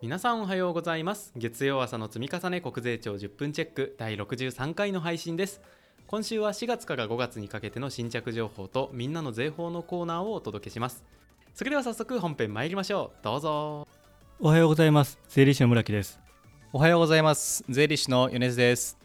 皆さんおはようございます。月曜朝の積み重ね国税庁10分チェック第63回の配信です。今週は4月から5月にかけての新着情報とみんなの税法のコーナーをお届けします。それでは早速本編参りましょう。どうぞ。おはようございます。税理士の村木です。おはようございます。税理士の米津です。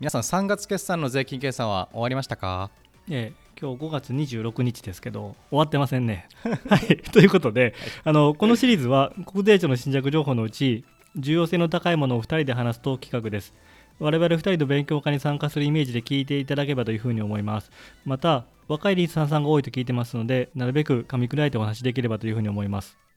皆さん3月決算の税金計算は終わりましたか？ええ今日5月26日ですけど終わってませんね。はい、ということで、あのこのシリーズは国税庁の新着情報のうち重要性の高いものを2人で話すと企画です。我々2人の勉強会に参加するイメージで聞いていただければというふうに思います。また、若いリスナーさんが多いと聞いてますので、なるべく噛み砕いてお話しできればというふうに思います。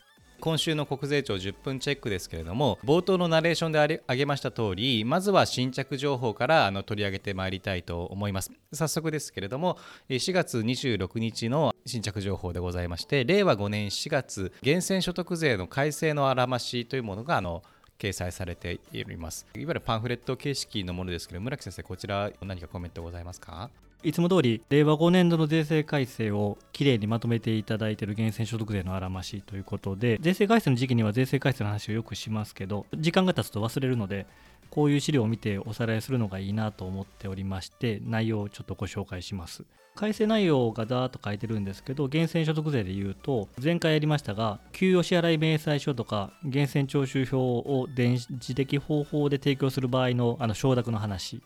今週の国税庁10分チェックですけれども冒頭のナレーションで挙げました通りまずは新着情報からあの取り上げてまいりたいと思います。早速ですけれども4月26日の新着情報でございまして令和5年4月源泉所得税の改正のあらましというものがあの掲載されています。いわゆるパンフレット形式のものですけど村木先生こちら何かコメントございますか？いつも通り令和5年度の税制改正をきれいにまとめていただいている源泉所得税のあらましということで税制改正の時期には税制改正の話をよくしますけど時間が経つと忘れるのでこういう資料を見ておさらいするのがいいなと思っておりまして内容をちょっとご紹介します。改正内容がだーっと書いてるんですけど源泉所得税で言うと前回やりましたが給与支払い明細書とか源泉徴収票を電子的方法で提供する場合のあの承諾の話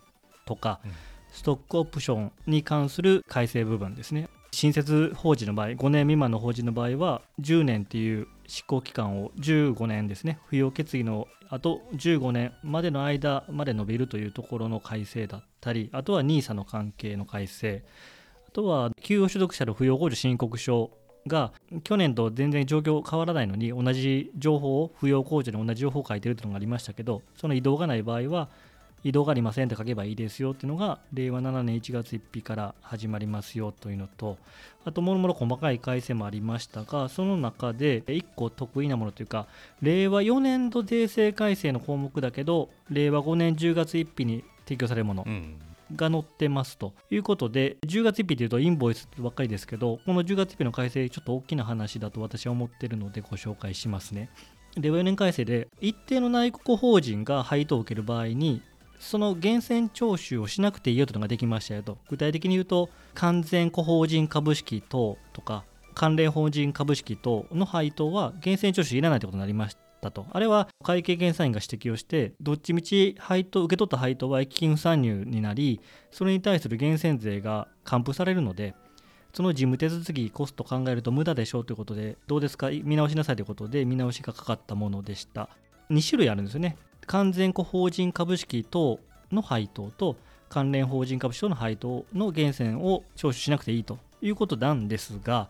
とか、うん。ストックオプションに関する改正部分ですね。新設法人の場合5年未満の法人の場合は10年っていう執行期間を15年ですね。扶養決議のあと15年までの間まで伸びるというところの改正だったりあとは NISA の関係の改正。あとは給与所得者の扶養控除申告書が去年と全然状況変わらないのに同じ情報を扶養控除に同じ情報を書いてるというのがありましたけどその移動がない場合は移動がありませんって書けばいいですよっていうのが令和7年1月1日から始まりますよというのとあともろもろ細かい改正もありましたがその中で1個得意なものというか令和4年度税制改正の項目だけど令和5年10月1日に提供されるもの、が載ってますということで10月1日というとインボイスばっかりですけどこの10月1日の改正ちょっと大きな話だと私は思ってるのでご紹介しますね。令和4年改正で一定の内国法人が配当を受ける場合にその源泉徴収をしなくていいよというのができましたよと。具体的に言うと完全個法人株式等とか関連法人株式等の配当は源泉徴収いらないということになりましたと。あれは会計検査院が指摘をしてどっちみち配当受け取った配当は益金不参入になりそれに対する源泉税が還付されるのでその事務手続きコスト考えると無駄でしょうということでどうですか？見直しなさいということで見直しがかかったものでした。2種類あるんですよね。完全個法人株式等の配当と関連法人株式等の配当の源泉を徴収しなくていいということなんですが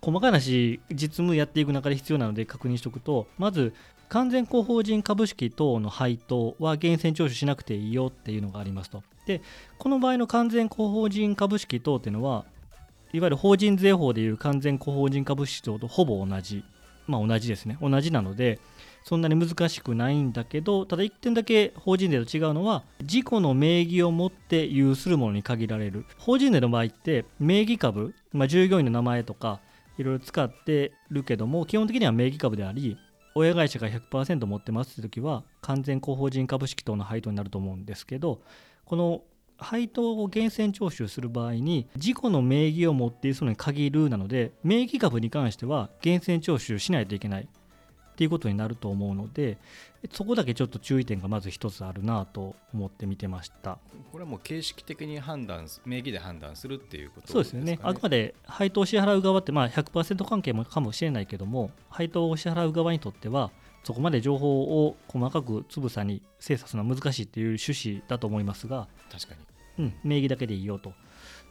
細かい話実務やっていく中で必要なので確認しておくとまず完全個法人株式等の配当は源泉徴収しなくていいよっていうのがありますと。でこの場合の完全個法人株式等っていうのはいわゆる法人税法でいう完全個法人株式等とほぼ同じまあ同じですね。同じなのでそんなに難しくないんだけどただ1点だけ法人税と違うのは自己の名義を持って有するものに限られる。法人税の場合って名義株、まあ、従業員の名前とかいろいろ使ってるけども基本的には名義株であり親会社が100%持ってますって時は完全個法人株式等の配当になると思うんですけどこの配当を源泉徴収する場合に自己の名義を持っている人に限るなので名義株に関しては源泉徴収しないといけない。っていうことになると思うのでそこだけちょっと注意点がまず一つあるなと思って見てました。これはもう形式的に判断名義で判断するっていうこと、ね、そうですよね。あくまで配当を支払う側ってまあ100%関係もかもしれないけども配当を支払う側にとってはそこまで情報を細かくつぶさに精査するのは難しいっていう趣旨だと思いますが確かに、うん、名義だけでいいよと。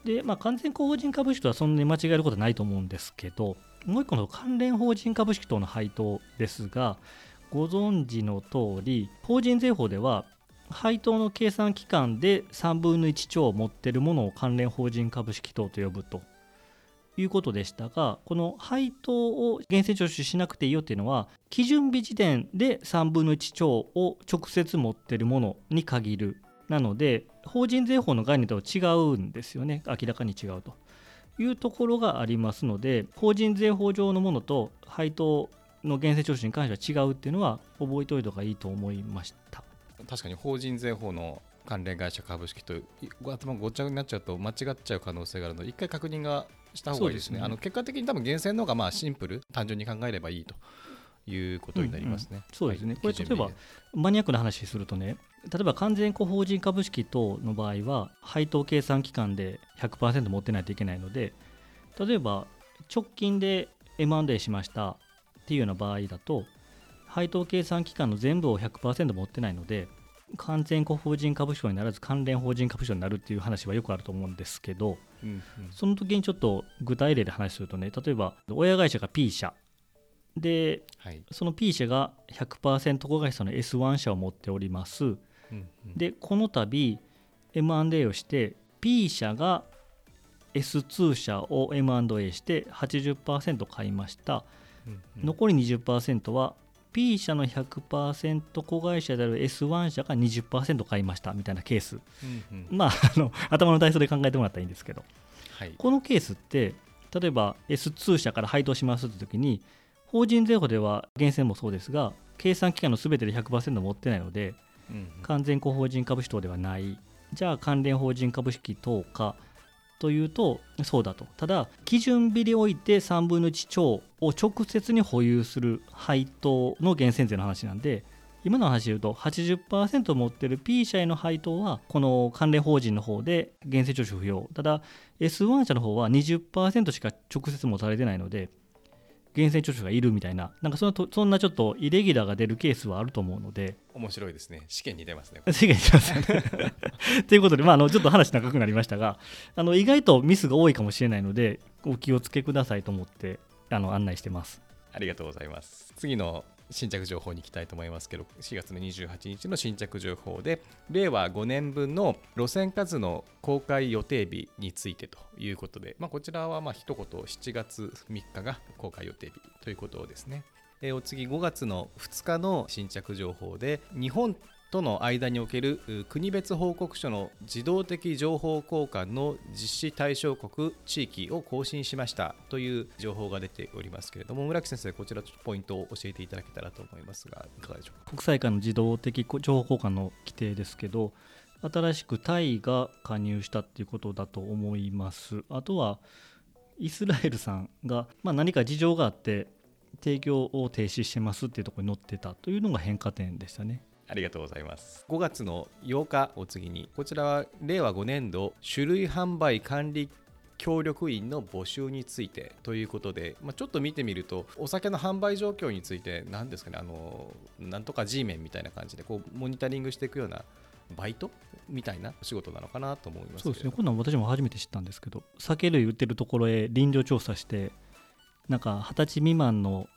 で、まあ、完全個法人株式とはそんなに間違えることはないと思うんですけどもう一個の関連法人株式等の配当ですが、ご存知の通り、法人税法では、配当の計算期間で3分の1兆を持っているものを関連法人株式等と呼ぶということでしたが、この配当を源泉徴収しなくていいよっていうのは、基準日時点で3分の1兆を直接持っているものに限る。なので、法人税法の概念とは違うんですよね、明らかに違うと。いうところがありますので法人税法上のものと配当の源泉徴収に関しては違うっていうのは覚えておいた方がいいと思いました確かに法人税法の関連会社株式とい頭ごっちゃになっちゃうと間違っちゃう可能性があるので一回確認がした方がいいですね。そうですね。あの結果的に多分源泉の方がまあシンプル単純に考えればいいということになりますね、そうですね、はい。これ例えばマニアックな話するとね例えば完全個法人株式等の場合は配当計算期間で100%持ってないといけないので例えば直近で M&A しましたっていうような場合だと配当計算期間の全部を100%持ってないので完全個法人株式にならず関連法人株式になるっていう話はよくあると思うんですけどうんうん。その時にちょっと具体例で話するとね例えば親会社が P 社。ではい。その P 社が100%子会社の S1 社を持っております。うんうん。で、この度 M&A をして P 社が S2 社を M&A して80%買いました。うんうん。残り20%は P 社の100%子会社である S1 社が20%買いましたみたいなケース。うんうんまあ、あの頭の体操で考えてもらったらいいんですけど。はいこのケースって例えば S2 社から配当しますって時に法人税法では源泉もそうですが計算期間の全てで100%持ってないのでうんうん完全個法人株式等ではないじゃあ関連法人株式等かというとそうだと。ただ基準日において3分の1超を直接に保有する配当の源泉税の話なんで今の話で言うと80%持ってる P 社への配当はこの関連法人の方で源泉徴収不要。ただ S1 社の方は20%しか直接持たれてないので源泉徴収がいるみたいななんかそんなとそんなちょっとイレギュラーが出るケースはあると思うので面白いですね試験に出ますね 世間にしますよね。ということで、まあ、あのちょっと話長くなりましたがあの意外とミスが多いかもしれないのでお気をつけくださいと思ってあの案内してます。ありがとうございます。次の新着情報に行きたいと思いますけど、4月の28日の新着情報で、令和5年分の路線数の公開予定日についてということで、まあ、こちらはまあ一言、7月3日が公開予定日ということですね。お次、5月の2日の新着情報で、日本との間における国別報告書の自動的情報交換の実施対象国地域を更新しましたという情報が出ておりますけれども村木先生こちらちょっとポイントを教えていただけたらと思いますがいかがでしょうか国際間の自動的情報交換の規定ですけど新しくタイが加入したっていうことだと思います。あとはイスラエルさんが、まあ、何か事情があって提供を停止してますっていうところに載ってたというのが変化点でしたね。ありがとうございます。5月の8日を次にこちらは令和5年度種類販売管理協力員の募集についてということで、まあ、ちょっと見てみるとお酒の販売状況について何ですかね。あのなんとか G メンみたいな感じでこうモニタリングしていくようなバイトみたいなお仕事なのかなと思いますそうですね。けれどこんなん私も初めて知ったんですけど酒類売ってるところへ臨場調査してなんか二十歳未満の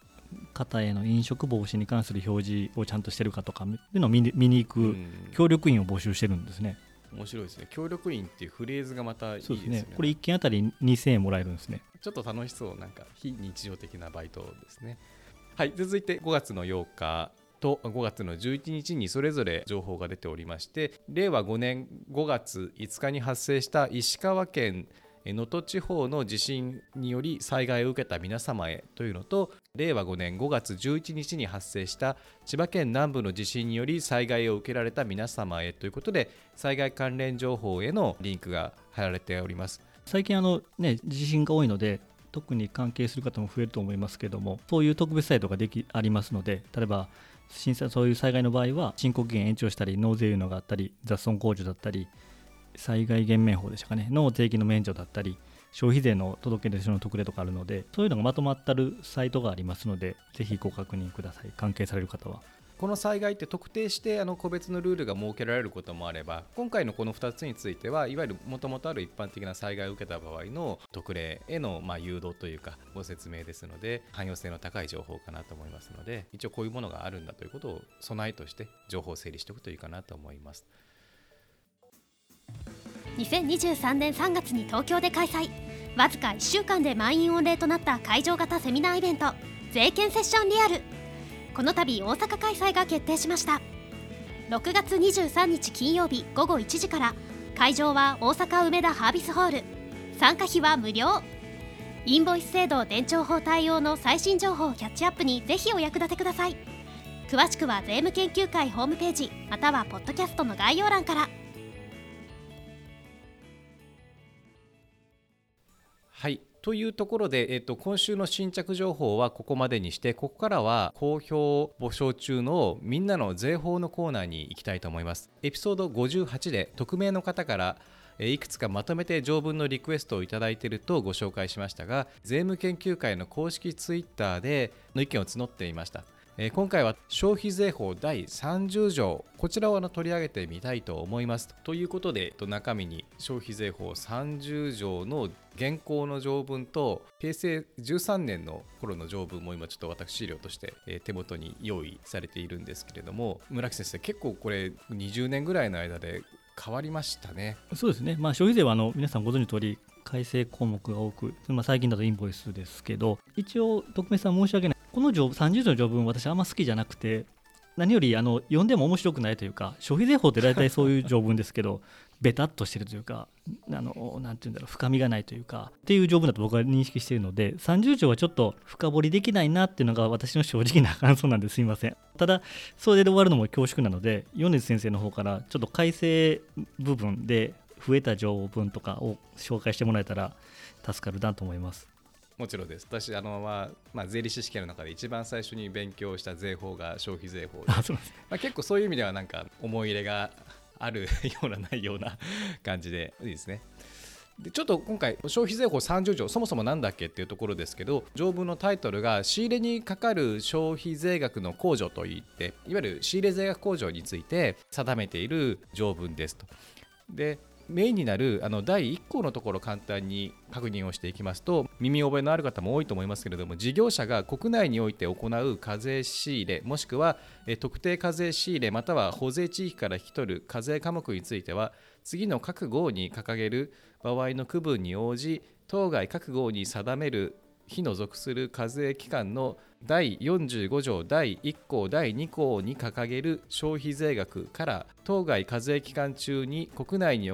方への飲食防止に関する表示をちゃんとしてるかとかいうのを見に行くうん。協力員を募集してるんですね、面白いですね。協力員っていうフレーズがまたいいですね。ね。これ1件あたり2000円もらえるんですね。ちょっと楽しそう。なんか非日常的なバイトですね。はい。続いて5月の8日と5月の11日にそれぞれ情報が出ておりまして令和5年5月5日に発生した石川県能登地方の地震により災害を受けた皆様へというのと令和5年5月11日に発生した千葉県南部の地震により災害を受けられた皆様へということで災害関連情報へのリンクが貼られております。最近あのね地震が多いので特に関係する方も増えると思いますけどもそういう特別サイトができありますので例えば震災そういう災害の場合は申告期限延長したり納税いうのがあったり雑損控除だったり災害減免法でしたかねの定期の免除だったり消費税の届け出書の特例とかあるのでそういうのがまとまったるサイトがありますのでぜひご確認ください関係される方はこの災害って特定してあの個別のルールが設けられることもあれば今回のこの2つについてはいわゆるもともとある一般的な災害を受けた場合の特例へのま誘導というかご説明ですので汎用性の高い情報かなと思いますので一応こういうものがあるんだということを備えとして情報を整理しておくといいかなと思います。2023年3月に東京で開催。わずか1週間で満員御礼となった会場型セミナーイベント税券セッションリアル。この度大阪開催が決定しました。6月23日金曜日午後1時から会場は大阪梅田ハービスホール。参加費は無料。インボイス制度伝承法対応の最新情報キャッチアップにぜひお役立てください。詳しくは税務研究会ホームページまたはポッドキャストの概要欄から。はい。というところで、えっと、今週の新着情報はここまでにしてここからは好評募集中のみんなの税法のコーナーに行きたいと思います。エピソード58で匿名の方からいくつかまとめて条文のリクエストをいただいているとご紹介しましたが税務研究会の公式ツイッターでの意見を募っていました。え今回は消費税法第30条。こちらを取り上げてみたいと思います。ということで中身に消費税法30条の現行の条文と平成13年の頃の条文も今ちょっと私資料として手元に用意されているんですけれども村木先生結構これ20年ぐらいの間で変わりましたね。そうですね、まあ、消費税はあの皆さんご存知の通り改正項目が多く、まあ、最近だとインボイスですけど一応徳明さん申し訳ないこの30条の条文私あんま好きじゃなくて何よりあの読んでも面白くないというか消費税法って大体そういう条文ですけど ベタっとしてるというかあのなんて言うんだろう深みがないというかっていう条文だと僕は認識しているので30条はちょっと深掘りできないなっていうのが私の正直な感想なんですいません。ただそれで終わるのも恐縮なので米津先生の方からちょっと改正部分で増えた条文とかを紹介してもらえたら助かるなと思います。もちろんです私あの、まあまあ、税理士試験の中で一番最初に勉強した税法が消費税法でまあ、結構そういう意味ではなんか思い入れがあるようなないような感じでいいですね。でちょっと今回消費税法30条そもそも何だっけっていうところですけど条文のタイトルが仕入れにかかる消費税額の控除といっていわゆる仕入れ税額控除について定めている条文ですと。でメインになるあの第1項のところ簡単に確認をしていきますと耳覚えのある方も多いと思いますけれども事業者が国内において行う課税仕入れもしくは特定課税仕入れまたは保税地域から引き取る課税科目については次の各号に掲げる場合の区分に応じ当該各号に定める日の属する課税期間の第45条第1項第2項に掲げる消費税額から当該課税期間中に国内に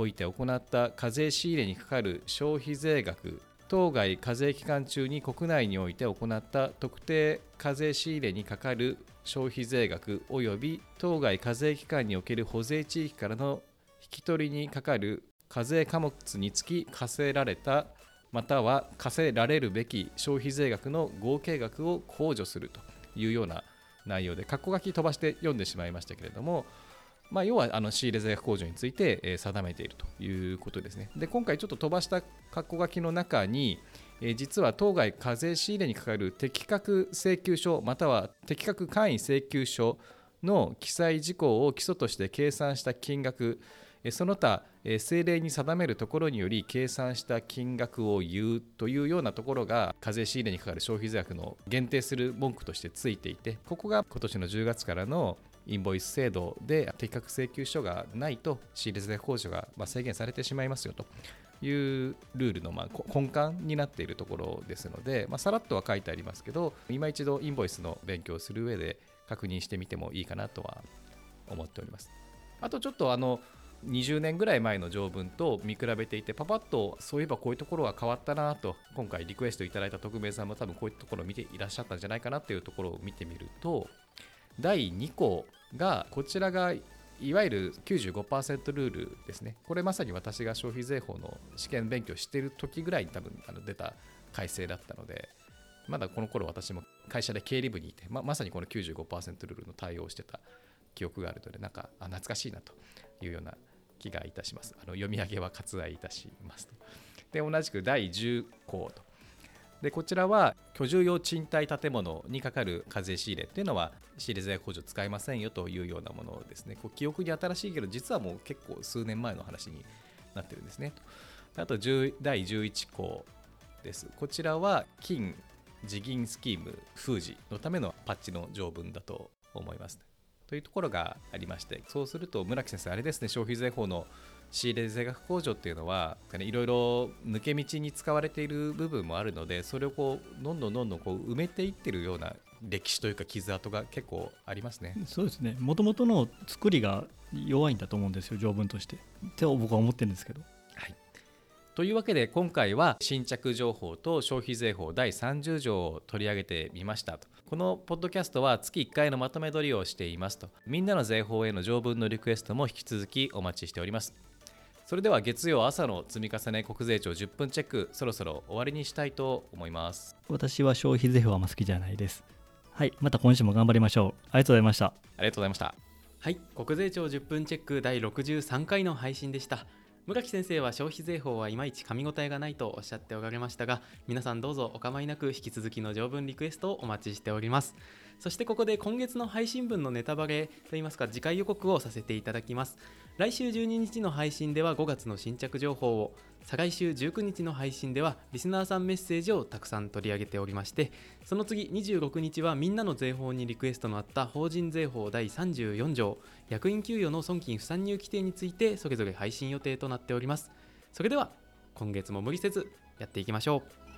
おいて行った課税仕入れにかかる消費税額当該課税期間中に国内において行った特定課税仕入れにかかる消費税額及び当該課税期間における保税地域からの引き取りにかかる課税科目につき課せられたまたは課せられるべき消費税額の合計額を控除するというような内容で括弧書き飛ばして読んでしまいましたけれどもまあ、要はあの仕入れ税額控除について、え、定めているということですね。で今回ちょっと飛ばした括弧書きの中に、え、実は当該課税仕入れにかかる適格請求書または適格簡易請求書の記載事項を基礎として計算した金額その他政令に定めるところにより計算した金額を言うというようなところが課税仕入れにかかる消費税額の限定する文句としてついていてここが今年の10月からのインボイス制度で適格請求書がないと仕入れ税控除が制限されてしまいますよというルールのま根幹になっているところですので、まあ、さらっとは書いてありますけど今一度インボイスの勉強をする上で確認してみてもいいかなとは思っております。あとちょっとあの20年ぐらい前の条文と見比べていてパパッとそういえばこういうところは変わったなと今回リクエストいただいた匿名さんも多分こういうところを見ていらっしゃったんじゃないかなっていうところを見てみると第2項がこちらがいわゆる95%ルールですね。これまさに私が消費税法の試験勉強してる時ぐらいに多分あの出た改正だったのでまだこの頃私も会社で経理部にいてままさにこの95%ルールの対応をしてた記憶があるのでなんかあ懐かしいなというような気がいたします。あの読み上げは割愛いたしますと。で同じく第10項と。でこちらは居住用賃貸建物にかかる課税仕入れっていうのは仕入れ税控除使いませんよというようなものですね。こう記憶に新しいけど実はもう結構数年前の話になってるんですね。あと10第11項です。こちらは金地銀スキーム封じのためのパッチの条文だと思います。というところがありましてそうすると村木先生あれですね消費税法の仕入れ税額控除っていうのはいろいろ抜け道に使われている部分もあるのでそれをこうどんどんどんどんこう埋めていってるような歴史というか傷跡が結構ありますね。そうですね。もともとの作りが弱いんだと思うんですよ条文として。って僕は思ってるんですけど。はいというわけで今回は新着情報と消費税法第30条を取り上げてみましたと。このポッドキャストは月1回のまとめ撮りをしていますと。みんなの税法への条文のリクエストも引き続きお待ちしております。それでは月曜朝の積み重ね国税庁10分チェックそろそろ終わりにしたいと思います。私は消費税法はあんま好きじゃないです。はいまた今週も頑張りましょう。ありがとうございました。ありがとうございました。はい国税庁10分チェック第63回の配信でした村木先生は消費税法はいまいち噛み応えがないとおっしゃっておられましたが皆さんどうぞお構いなく引き続きの条文リクエストをお待ちしております。そしてここで今月の配信分のネタバレといいますか次回予告をさせていただきます。来週12日の配信では5月の新着情報を再来週19日の配信ではリスナーさんメッセージをたくさん取り上げておりましてその次26日はみんなの税法にリクエストのあった法人税法第34条役員給与の損金不算入規定についてそれぞれ配信予定となっております。それでは今月も無理せずやっていきましょう。